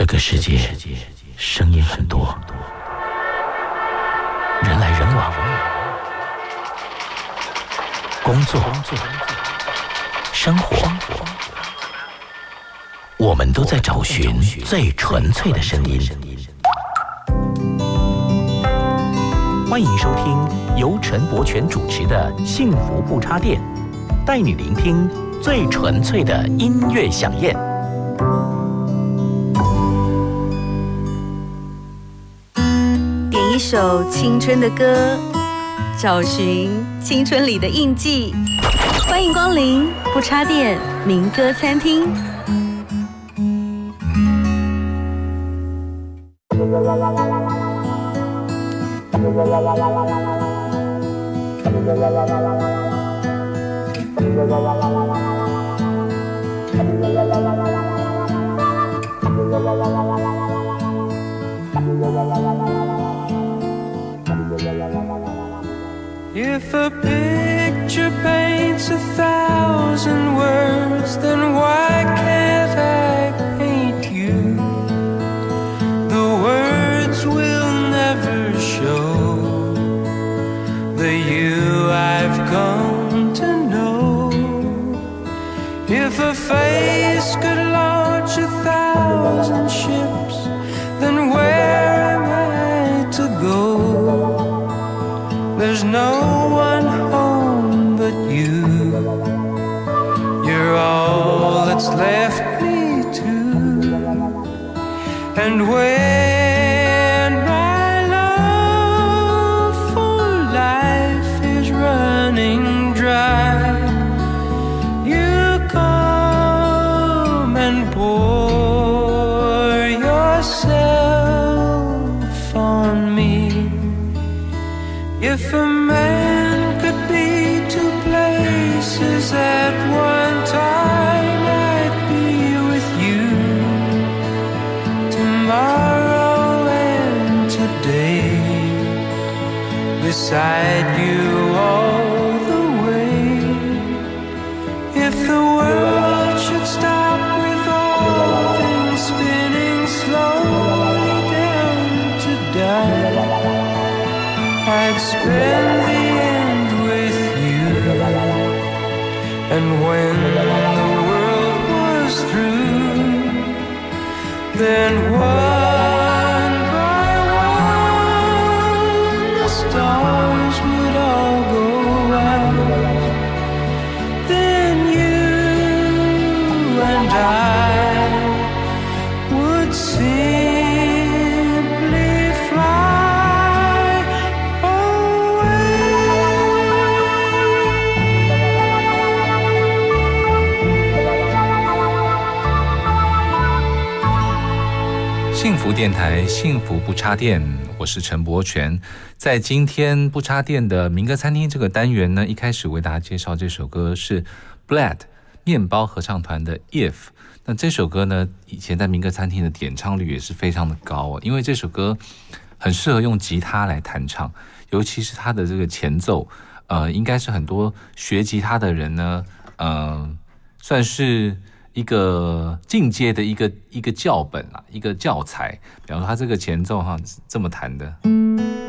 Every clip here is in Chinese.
这个世界声音很多，人来人往，工作、生活，我们都在找寻最纯粹的声音。欢迎收听由陈柏权主持的《幸福不插电》，带你聆听最纯粹的音乐响宴。首青春的歌，找寻青春里的印记。欢迎光临不插电民歌餐厅。不插电，我是陈柏权。在今天不插电的民歌餐厅这个单元呢，一开始为大家介绍这首歌是 Blad 面包合唱团的 If。那这首歌呢，以前在民歌餐厅的点唱率也是非常的高哦，因为这首歌很适合用吉他来弹唱，尤其是它的这个前奏，呃，应该是很多学吉他的人呢，呃，算是一个进阶的一个一个教本啊，一个教材。比方说，他这个前奏哈，这么弹的。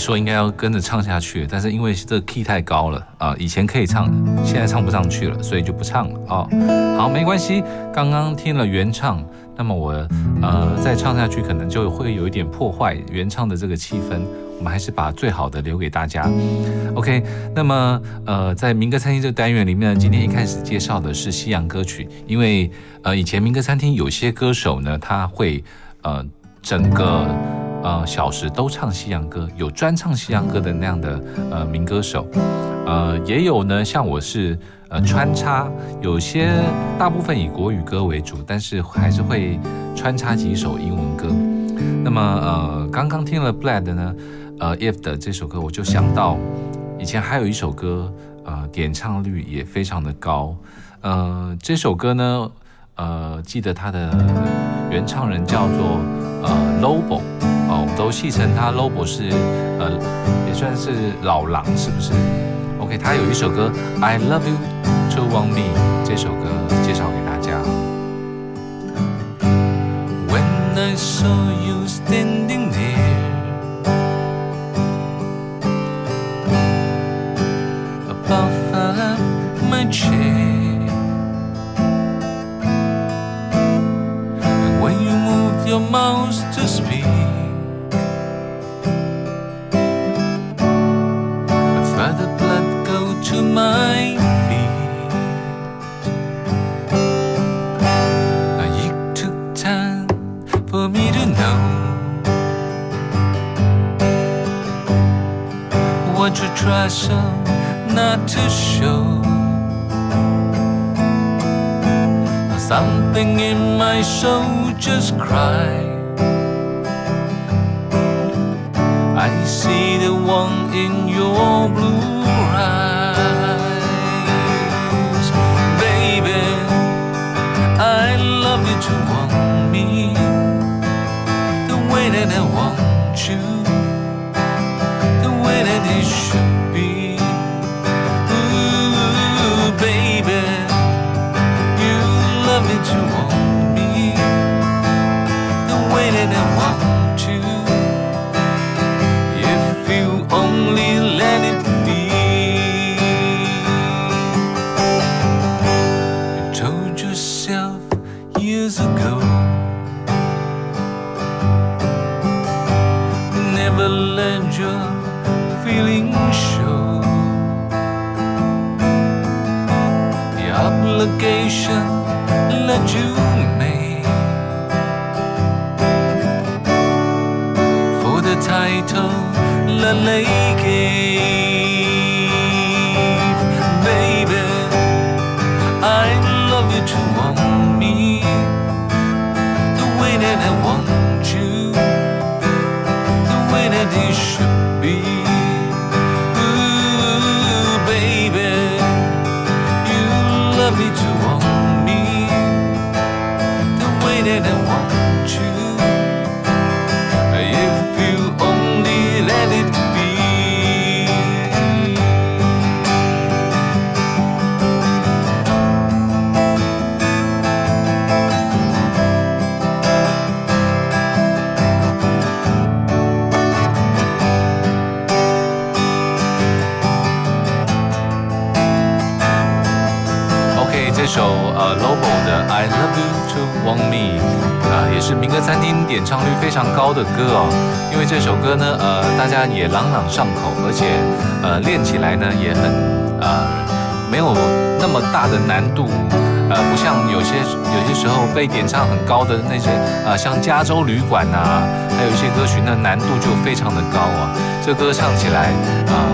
说应该要跟着唱下去，但是因为这个 key 太高了啊、以前可以唱的，现在唱不上去了，所以就不唱了哦。好，没关系，刚刚听了原唱，那么我呃再唱下去可能就会有一点破坏原唱的这个气氛，我们还是把最好的留给大家。OK，那么呃在民歌餐厅这个单元里面呢，今天一开始介绍的是西洋歌曲，因为呃以前民歌餐厅有些歌手呢，他会呃整个。呃，小时都唱西洋歌，有专唱西洋歌的那样的呃民歌手，呃，也有呢，像我是呃穿插，有些大部分以国语歌为主，但是还是会穿插几首英文歌。那么呃，刚刚听了 Blad 呢，呃 If 的这首歌，我就想到以前还有一首歌，呃，点唱率也非常的高。呃，这首歌呢，呃，记得它的原唱人叫做呃 Lobo，我们都戏称他 Lobo 是呃，也算是老狼，是不是？OK，他有一首歌《I Love You to Want Me》，这首歌介绍给大家。When I saw you standing there above my chair, and when you move your mouth to speak, something in my soul just cried. I see the one in your blue 的难度。呃，不像有些有些时候被点唱很高的那些，呃，像加州旅馆呐、还有一些歌曲，那难度就非常的高啊。这歌唱起来，啊、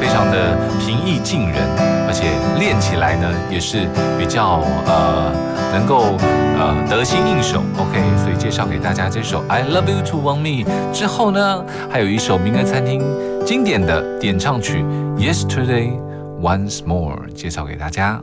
非常的平易近人，而且练起来呢也是比较呃能够呃得心应手。OK，所以介绍给大家这首《I Love You to Want Me》之后呢，还有一首民歌餐厅经典的点唱曲《Yesterday Once More》介绍给大家。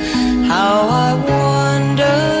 How I wondered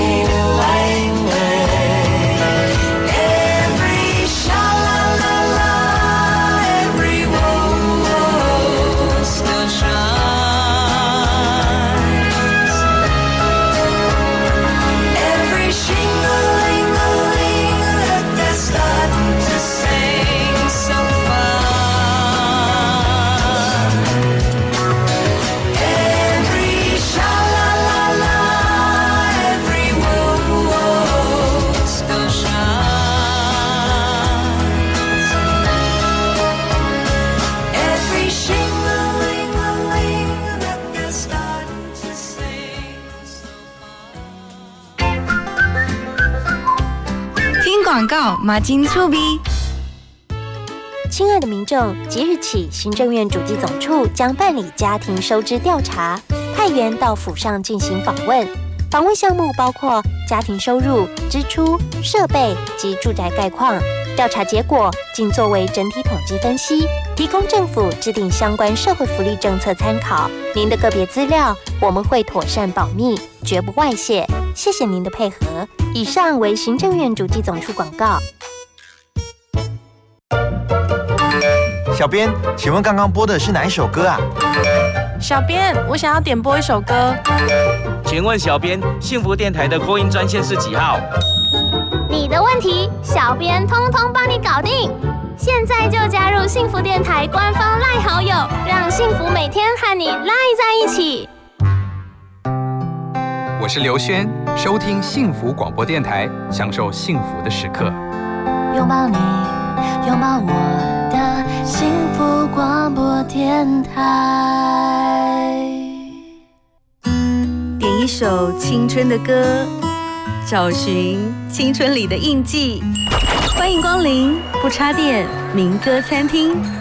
马金醋比。亲爱的民众，即日起，行政院主机总处将办理家庭收支调查，派员到府上进行访问。访问项目包括家庭收入、支出、设备及住宅概况。调查结果仅作为整体统计分析，提供政府制定相关社会福利政策参考。您的个别资料我们会妥善保密，绝不外泄。谢谢您的配合。以上为行政院主计总处广告。小编，请问刚刚播的是哪一首歌啊？小编，我想要点播一首歌。请问小编，幸福电台的扩音专线是几号？你的问题，小编通通帮你搞定。现在就加入幸福电台官方赖好友，让幸福每天和你赖在一起。我是刘轩，收听幸福广播电台，享受幸福的时刻。拥抱你，拥抱我的幸福广播电台。点一首青春的歌，找寻青春里的印记。欢迎光临不插电民歌餐厅。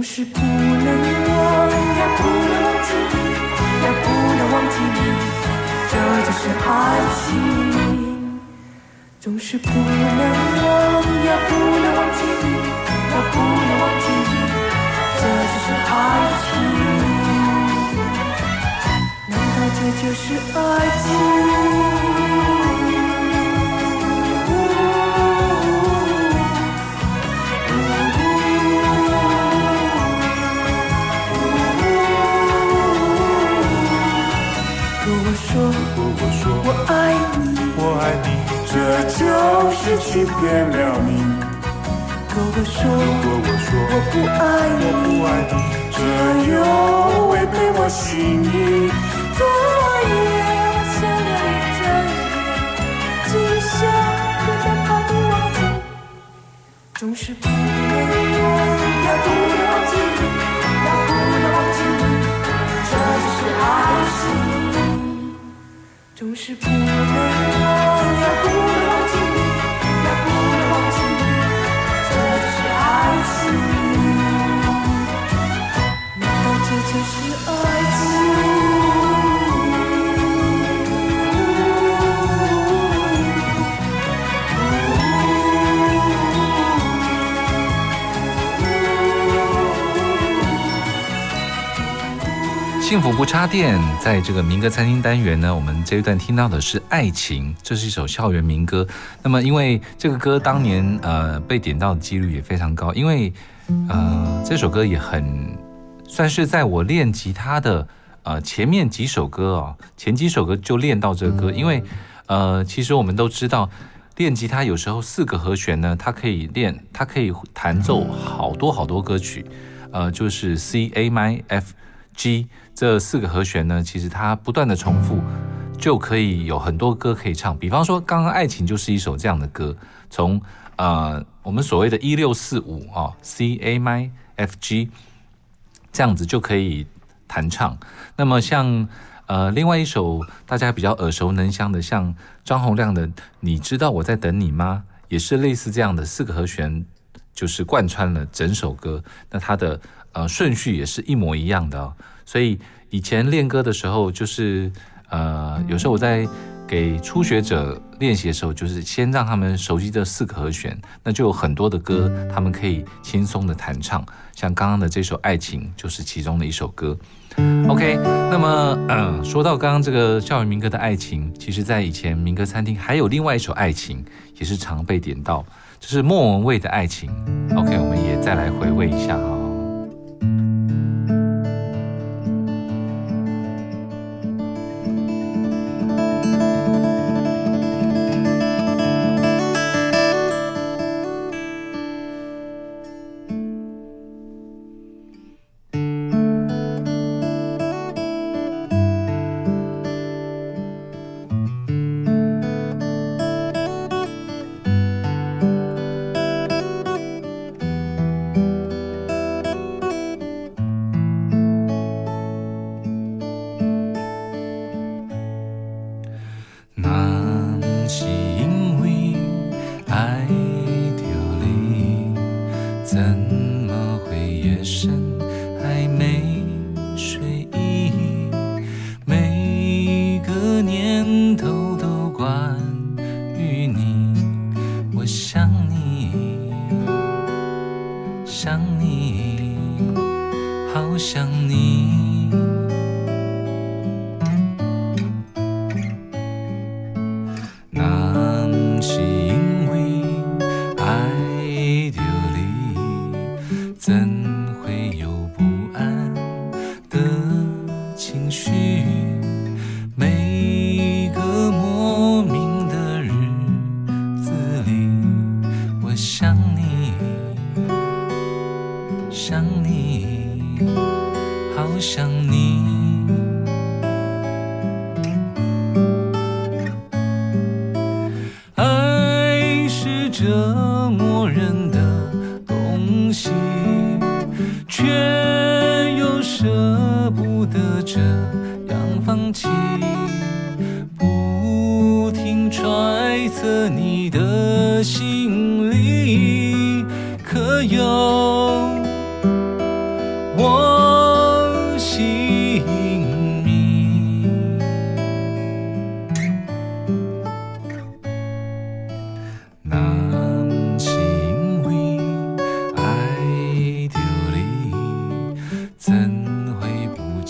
总是不能忘呀，不能忘记你，呀，不能忘记你。这就是爱情，总是不能忘呀，不能忘记你，呀，不能忘记你，这就是爱情。难道这就是爱情？我爱你，我爱你，这就是欺骗了你。如果说，如果我说我不爱你，我不爱你，这又违背我心意。昨夜我想了一整夜，只想不再把你忘记，总是不能忘掉。是不能忘，要幸福不插电，在这个民歌餐厅单元呢，我们这一段听到的是《爱情》，这是一首校园民歌。那么，因为这个歌当年呃被点到的几率也非常高，因为呃这首歌也很算是在我练吉他的呃前面几首歌哦，前几首歌就练到这个歌，因为呃其实我们都知道。练吉他有时候四个和弦呢，它可以练，它可以弹奏好多好多歌曲，呃，就是 C、A、M、F、G 这四个和弦呢，其实它不断的重复，就可以有很多歌可以唱。比方说，刚刚《爱情》就是一首这样的歌，从呃我们所谓的一六四五啊，C、A、Mi、F、G 这样子就可以弹唱。那么像呃，另外一首大家比较耳熟能详的，像张洪亮的《你知道我在等你吗》，也是类似这样的四个和弦，就是贯穿了整首歌。那它的呃顺序也是一模一样的。所以以前练歌的时候，就是呃有时候我在给初学者练习的时候，就是先让他们熟悉这四个和弦，那就有很多的歌他们可以轻松的弹唱。像刚刚的这首《爱情》就是其中的一首歌。OK，那么嗯，说到刚刚这个校园民歌的爱情，其实在以前民歌餐厅还有另外一首爱情，也是常被点到，就是莫文蔚的爱情。OK，我们也再来回味一下哈、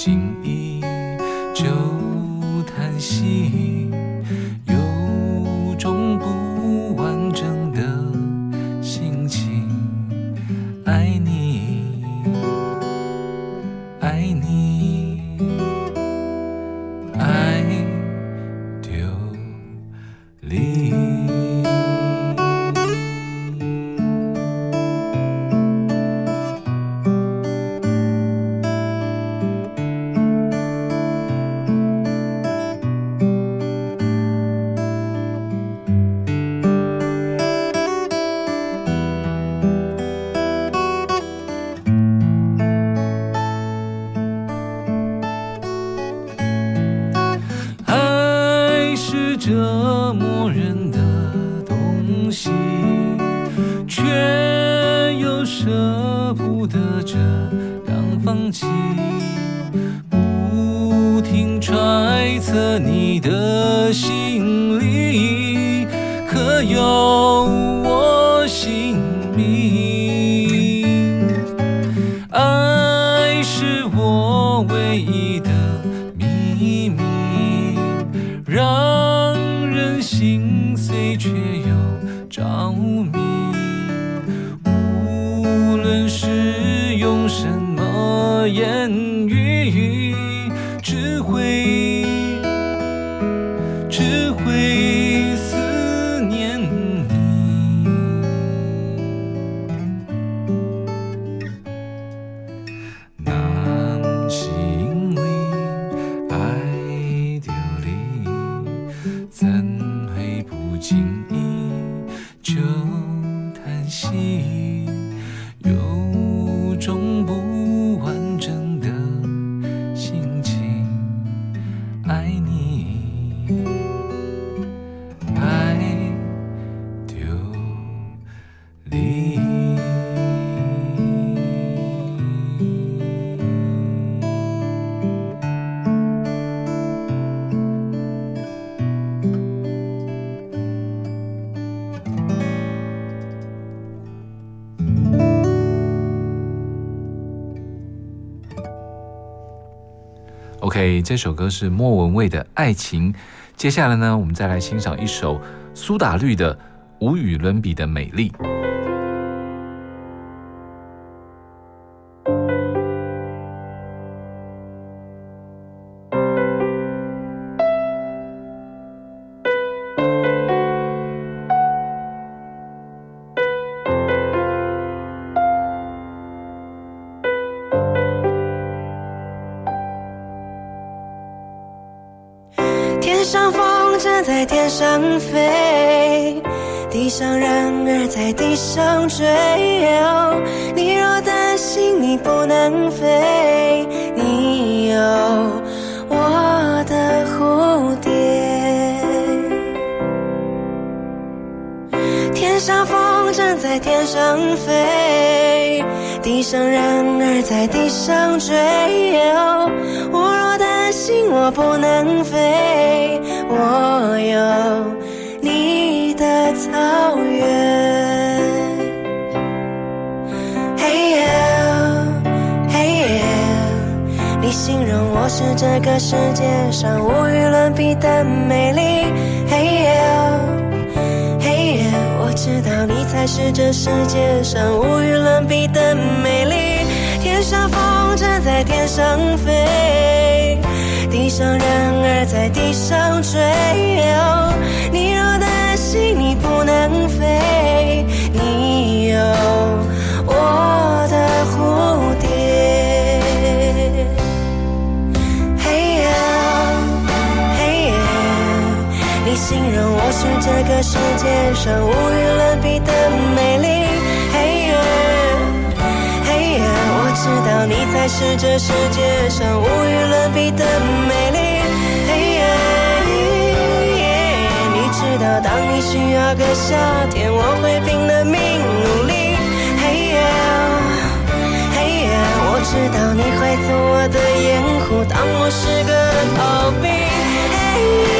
心意这首歌是莫文蔚的《爱情》。接下来呢，我们再来欣赏一首苏打绿的《无与伦比的美丽》。草原。嘿耶，嘿耶，你形容我是这个世界上无与伦比的美丽。嘿耶。嘿耶，我知道你才是这世界上无与伦比的美丽。天上风筝在天上飞，地上人儿在地上追。你若担心你不能飞，你有我的蝴蝶。嘿呀，嘿呀。你形容我是这个世界上无与伦比的美丽。嘿耶，嘿耶，我知道你才是这世界上无与伦比的美丽。道当你需要个夏天，我会拼了命努力。嘿耶，嘿耶，我知道你会做我的掩护，当我是个逃兵。嘿耶。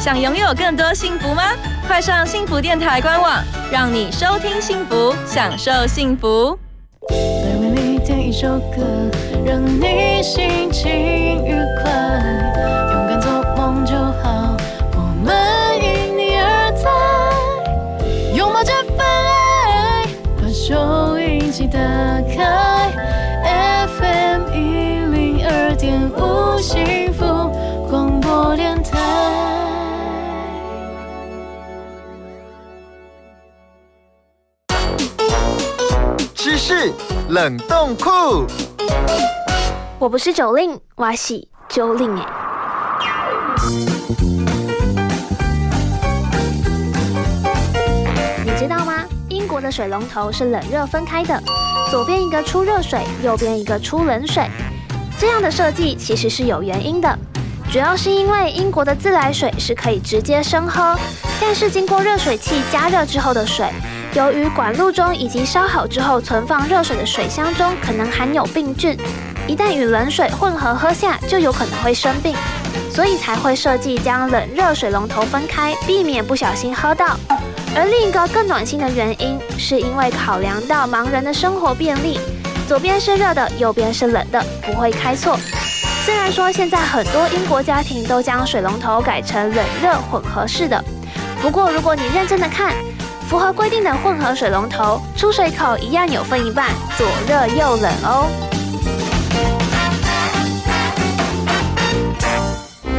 想拥有更多幸福吗？快上幸福电台官网，让你收听幸福，享受幸福。来为你点一首歌，让你心情愉快，勇敢做梦就好，我们因你而在，拥抱这份爱，把收音机打开冷冻库。我不是九令，我是九令哎。你知道吗？英国的水龙头是冷热分开的，左边一个出热水，右边一个出冷水。这样的设计其实是有原因的，主要是因为英国的自来水是可以直接生喝，但是经过热水器加热之后的水，由于管路中以及烧好之后存放热水的水箱中可能含有病菌，一旦与冷水混合喝下，就有可能会生病，所以才会设计将冷热水龙头分开，避免不小心喝到。而另一个更暖心的原因，是因为考量到盲人的生活便利，左边是热的，右边是冷的，不会开错。虽然说现在很多英国家庭都将水龙头改成冷热混合式的，不过如果你认真的看，符合规定的混合水龙头出水口一样有分一半，左热右冷哦。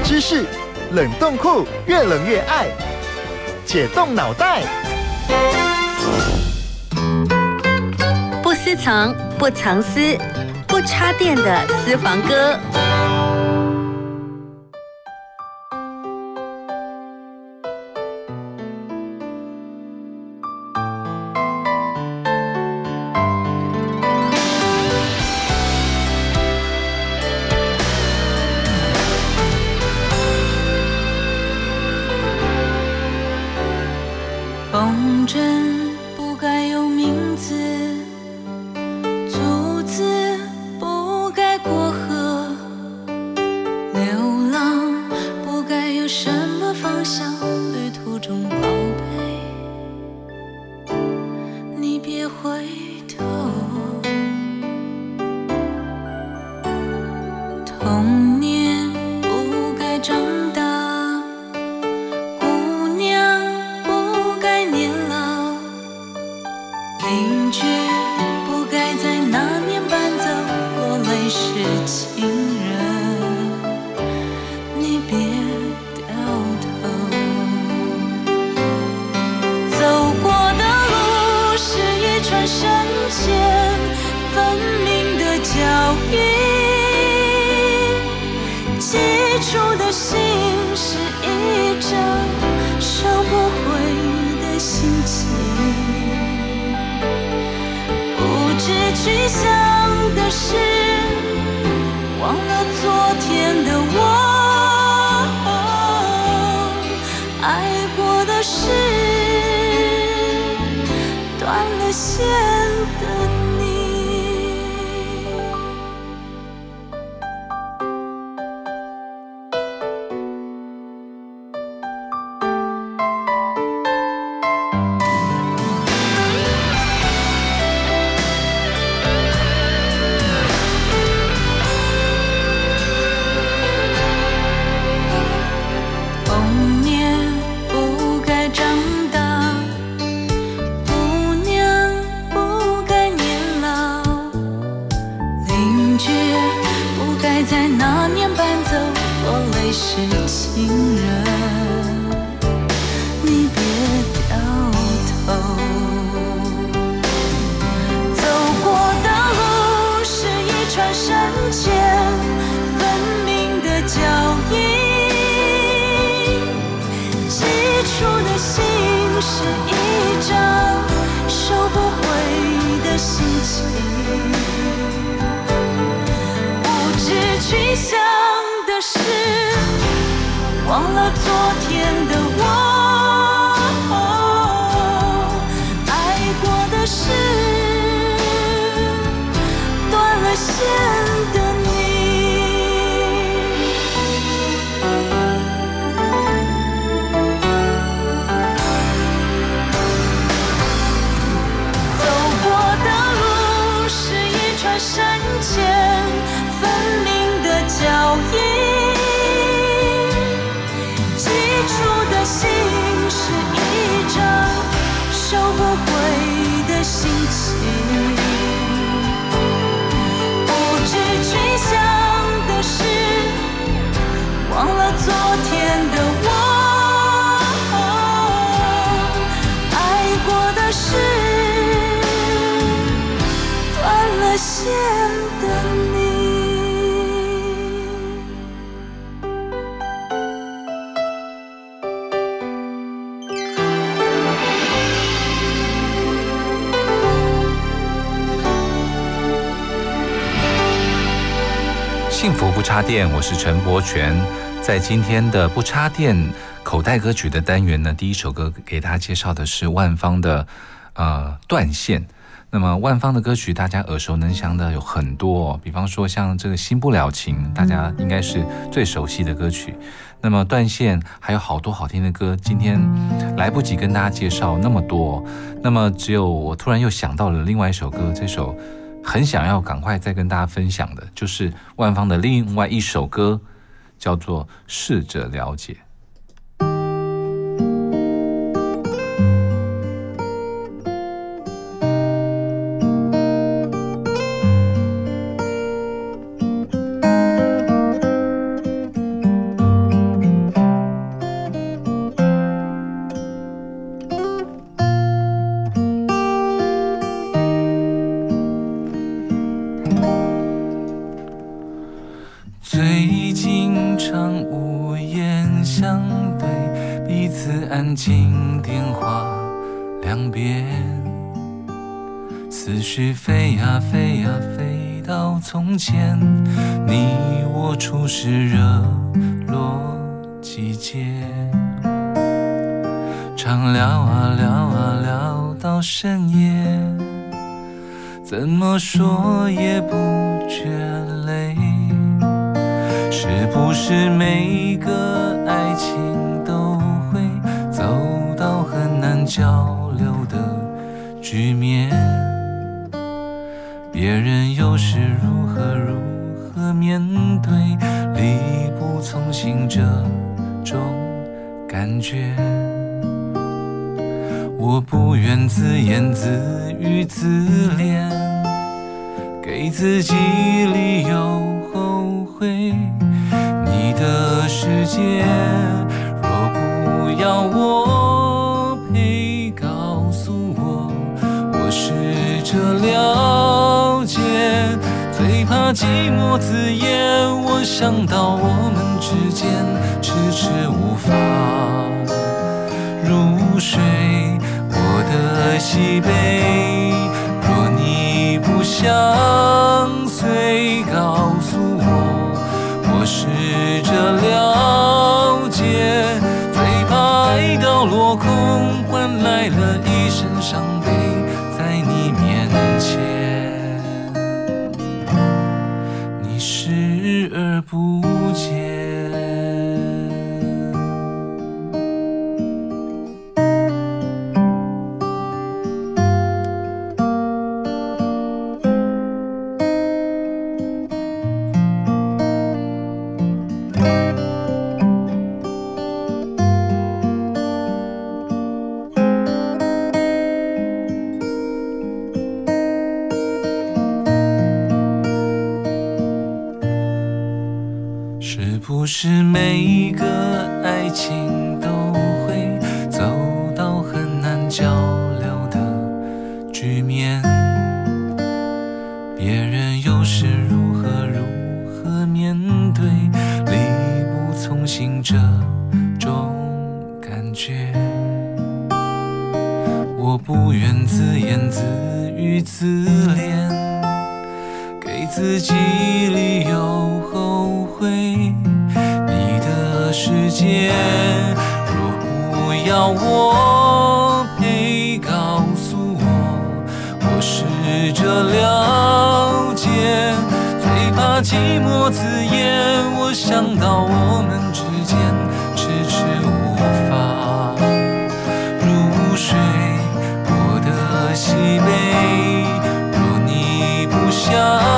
知识冷冻库，越冷越爱，解冻脑袋。不私藏，不藏私，不插电的私房歌。幸福不插电，我是陈柏权。在今天的不插电口袋歌曲的单元呢，第一首歌给大家介绍的是万芳的呃断线。那么万芳的歌曲大家耳熟能详的有很多、比方说像这个新不了情，大家应该是最熟悉的歌曲。那么断线还有好多好听的歌，今天来不及跟大家介绍那么多，那么只有我突然又想到了另外一首歌，这首很想要赶快再跟大家分享的，就是万芳的另外一首歌，叫做《试着了解》。这种感觉？我不愿自言自语自怜，给自己理由后悔。你的世界若不要我陪，告诉我，我试着了解。最怕寂寞字眼，我想到我们时间迟迟无法入睡。我的喜悲，若你不相随，告诉我，我试着了解。最怕爱到落空，换来了种感觉？我不愿自言自语自怜。给自己理由后悔，你的世界若不要我陪，告诉我，我试着了解。最怕寂寞字眼，我想到我们你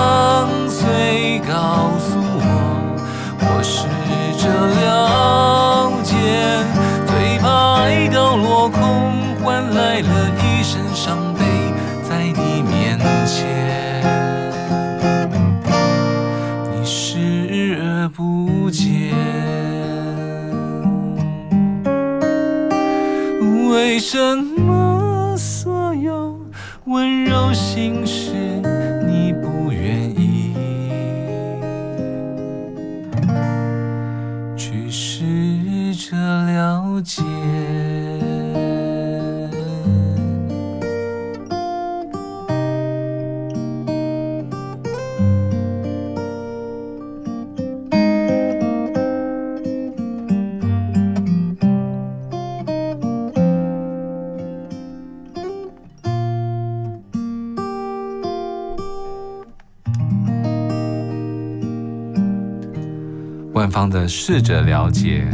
方的试着了解。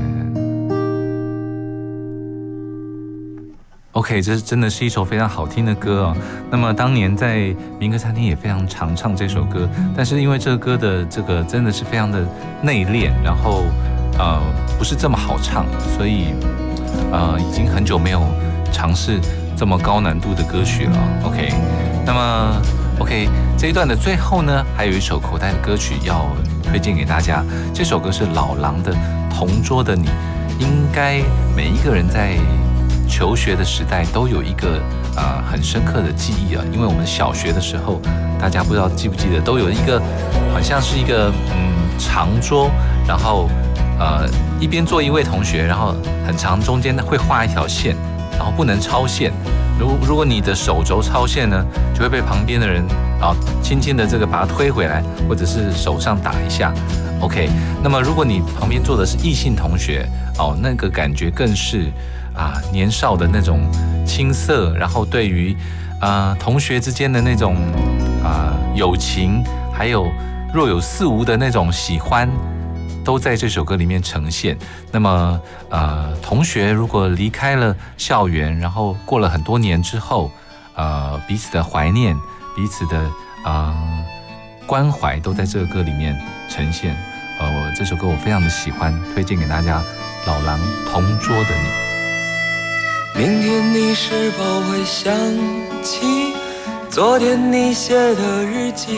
OK，这真的是一首非常好听的歌哦。那么当年在民歌餐厅也非常常唱这首歌，但是因为这个歌的这个真的是非常的内敛，然后呃不是这么好唱，所以呃已经很久没有尝试这么高难度的歌曲了。OK，那么 OK 这一段的最后呢，还有一首口袋的歌曲要推荐给大家。这首歌是老狼的《同桌的你》，应该每一个人在求学的时代都有一个呃很深刻的记忆啊，因为我们小学的时候，大家不知道记不记得，都有一个好像是一个嗯长桌，然后呃一边坐一位同学，然后很长，中间会画一条线，然后不能超线。如如果你的手肘超线呢，就会被旁边的人啊轻轻的这个把它推回来，或者是手上打一下。OK，那么如果你旁边坐的是异性同学哦，那个感觉更是啊年少的那种青涩，然后对于啊同学之间的那种啊友情，还有若有似无的那种喜欢，都在这首歌里面呈现。那么呃，同学如果离开了校园，然后过了很多年之后，呃，彼此的怀念，彼此的啊、呃关怀，都在这个歌里面呈现。呃，我这首歌我非常的喜欢，推荐给大家。老狼同桌的你，明天你是否会想起昨天你写的日记？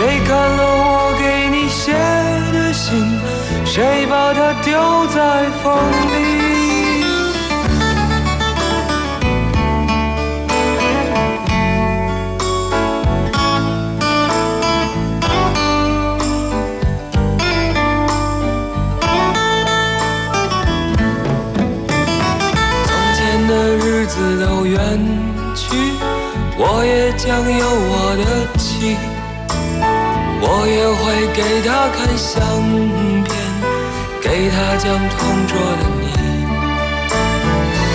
谁看了我给你写的信？谁把它丢在风里？从前的日子都远去，我也将有我，我也会给她看相片，给她讲同桌的你。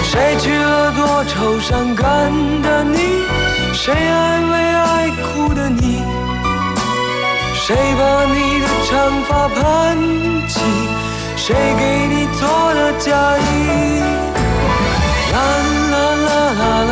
谁去了多愁善感的你？谁安慰爱哭的你？谁把你的长发盘起？谁给你做的嫁衣？啦啦啦啦啦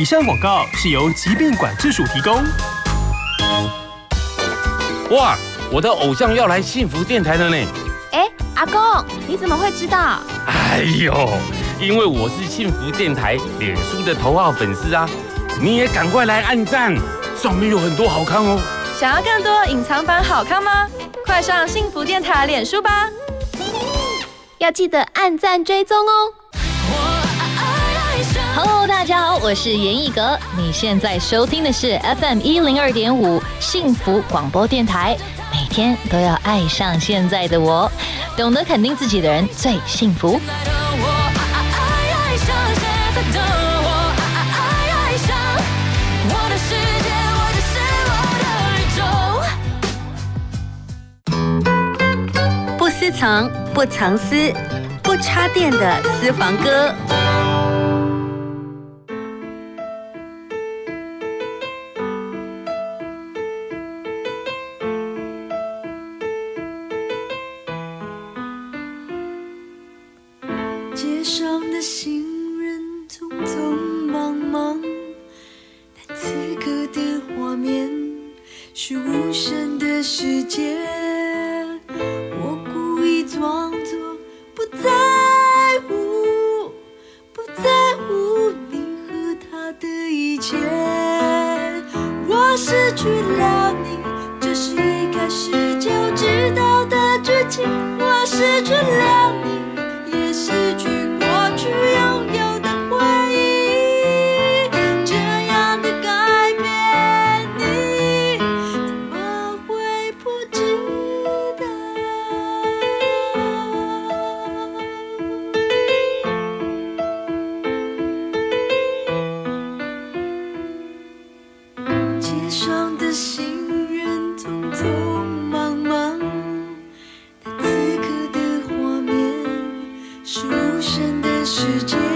以上广告是由疾病管制署提供。哇，我的偶像要来幸福电台了呢！哎，阿公，你怎么会知道？哎呦，因为我是幸福电台脸书的头号粉丝啊！你也赶快来按赞，上面有很多好看哦。想要更多隐藏版好看吗？快上幸福电台脸书吧！要记得按赞追踪哦。Hello，大家好，我是严艺格。你现在收听的是 FM 一零二点五幸福广播电台。每天都要爱上现在的我，懂得肯定自己的人最幸福。爱上现在的我，爱爱上我的世界，我就是我的宇宙。窃藏、不藏私、不插电的私房歌。是无声的世界。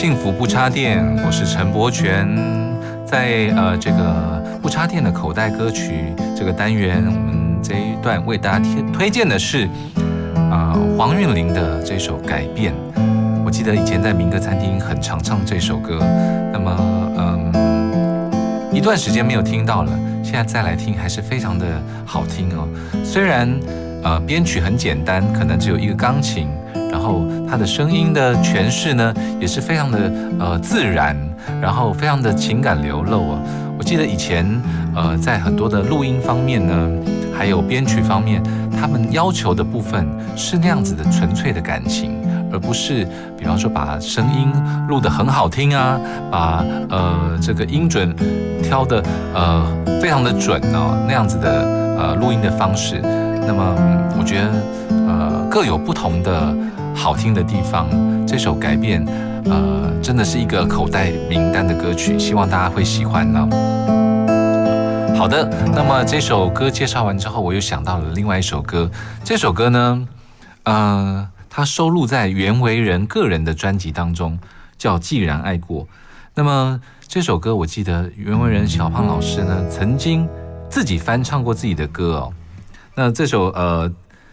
幸福不插电，我是陈柏权。在呃这个不插电的口袋歌曲这个单元，我们这一段为大家推推荐的是啊、黄韵玲的这首《改变》。我记得以前在民歌餐厅很常唱这首歌，那么嗯一段时间没有听到了，现在再来听还是非常的好听哦。虽然呃编曲很简单，可能只有一个钢琴，然后他的声音的诠释呢也是非常的呃自然，然后非常的情感流露啊。我记得以前呃在很多的录音方面呢，还有编曲方面，他们要求的部分是那样子的纯粹的感情。而不是，比方说把声音录得很好听啊，把呃这个音准挑的呃非常的准哦，那样子的呃录音的方式。那么我觉得呃各有不同的好听的地方。这首改变呃真的是一个口袋名单的歌曲，希望大家会喜欢呢。好的，那么这首歌介绍完之后，我又想到了另外一首歌。这首歌呢，呃，它收录在袁惟仁个人的专辑当中，叫《既然爱过》。那么这首歌，我记得袁惟仁小胖老师呢，曾经自己翻唱过自己的歌哦。那这首呃，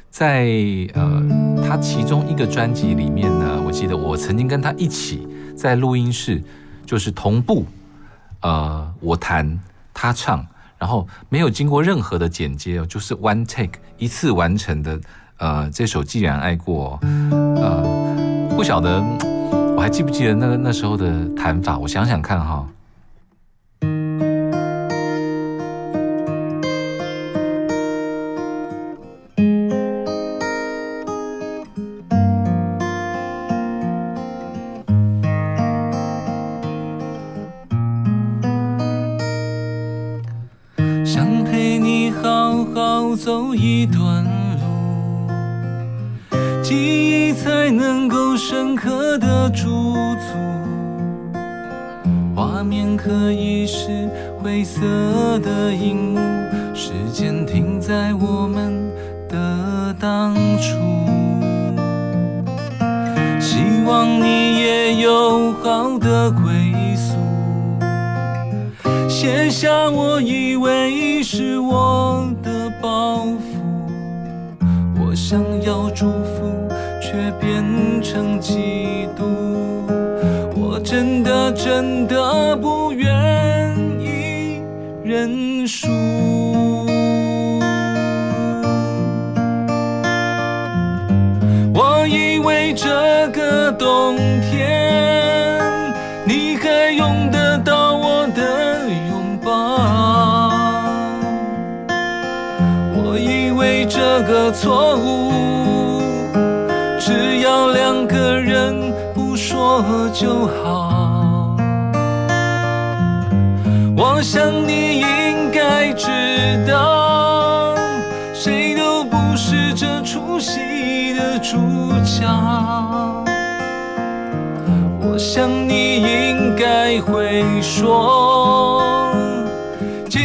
在呃他其中一个专辑里面呢，我记得我曾经跟他一起在录音室，就是同步，呃，我弹他唱，然后没有经过任何的剪接哦，就是 one take 一次完成的。呃，这首《既然爱过》，呃，不晓得我还记不记得那个那时候的弹法？我想想看哈。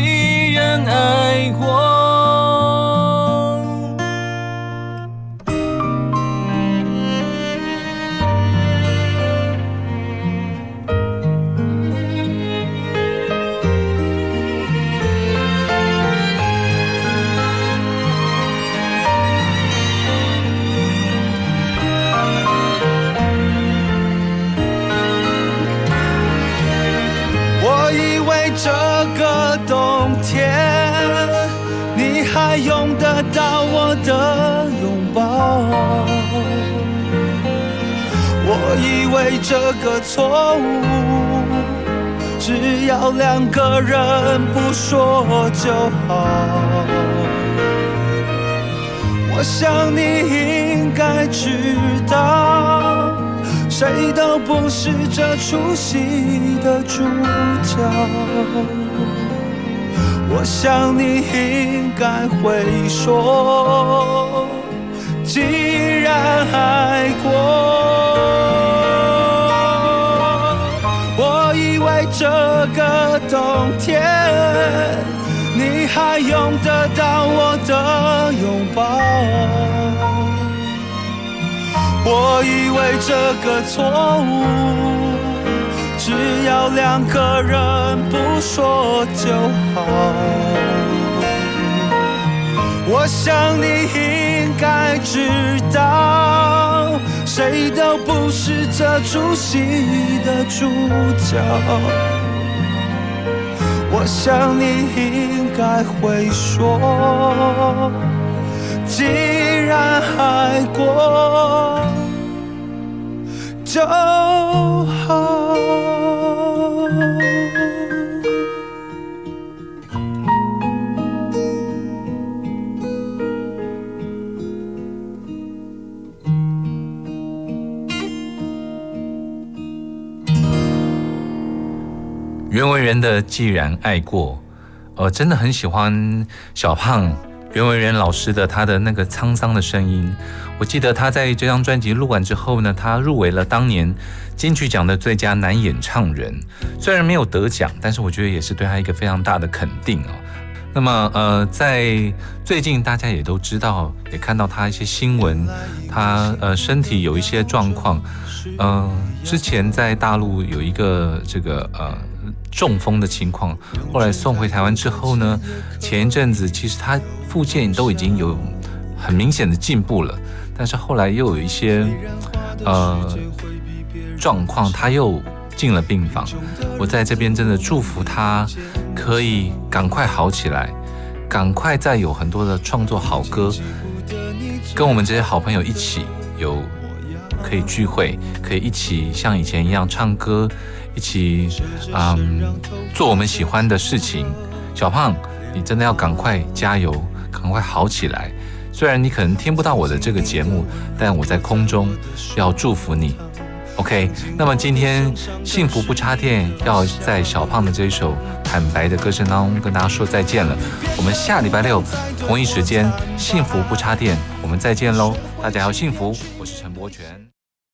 既然爱过。这个错误，只要两个人不说就好。我想你应该知道。谁都不是这出戏的主角。我想你应该会说，既然爱过，冬天，你还用得到我的拥抱。我以为这个错误，只要两个人不说就好。我想你应该知道，谁都不是这出戏的主角。我想你应该会说，既然爱过就袁惟仁的《既然爱过》，呃，真的很喜欢小胖袁惟仁老师的他的那个沧桑的声音。我记得他在这张专辑录完之后呢，他入围了当年金曲奖的最佳男演唱人，虽然没有得奖，但是我觉得也是对他一个非常大的肯定哦。那么，呃，在最近大家也都知道，也看到他一些新闻，他呃身体有一些状况，呃，之前在大陆有一个这个呃中风的情况，后来送回台湾之后呢，前一阵子其实他复健都已经有很明显的进步了，但是后来又有一些呃状况，他又进了病房。我在这边真的祝福他可以赶快好起来，赶快再有很多的创作好歌，跟我们这些好朋友一起有可以聚会，可以一起像以前一样唱歌，一起嗯做我们喜欢的事情。小胖，你真的要赶快加油，赶快好起来。虽然你可能听不到我的这个节目，但我在空中要祝福你。OK，那么今天幸福不插电要在小胖的这一首坦白的歌声当中跟大家说再见了。我们下礼拜六同一时间幸福不插电，我们再见喽！大家要幸福，我是陈柏权。